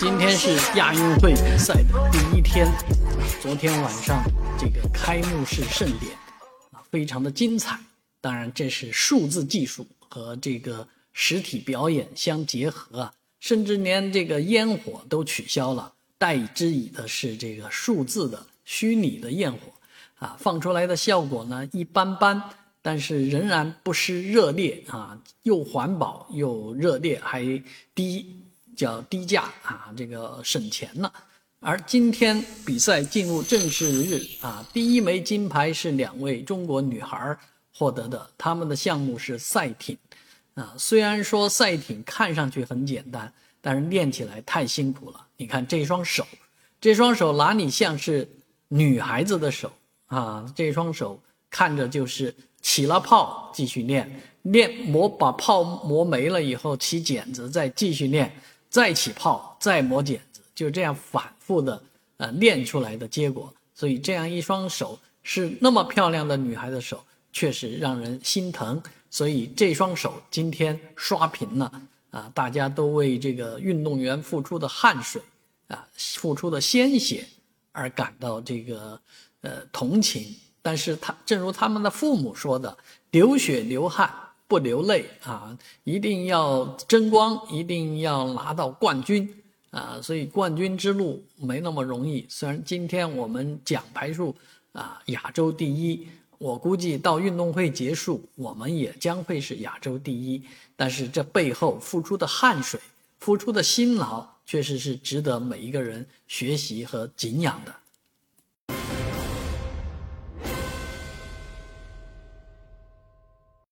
今天是亚运会比赛的第一天，昨天晚上这个开幕式盛典啊，非常的精彩。当然，这是数字技术和这个实体表演相结合啊，甚至连这个烟火都取消了，代之以的是这个数字的虚拟的焰火啊，放出来的效果呢一般般，但是仍然不失热烈啊，又环保又热烈，还低叫低价啊，这个省钱了。而今天比赛进入正式日啊，第一枚金牌是两位中国女孩获得的，他们的项目是赛艇啊。虽然说赛艇看上去很简单，但是练起来太辛苦了。你看这双手，这双手哪里像是女孩子的手啊？这双手看着就是起了泡继续练，练磨把泡磨没了以后起茧子，再继续练，再起泡，再磨茧子，就这样反复的呃练出来的结果。所以这样一双手是那么漂亮的女孩的手。确实让人心疼，所以这双手今天刷屏了啊！大家都为这个运动员付出的汗水啊、付出的鲜血而感到这个呃同情。但是他正如他们的父母说的：“流血流汗不流泪啊，一定要争光，一定要拿到冠军啊！”所以冠军之路没那么容易。虽然今天我们奖牌数啊亚洲第一。我估计到运动会结束，我们也将会是亚洲第一。但是这背后付出的汗水、付出的辛劳，确实是值得每一个人学习和敬仰的。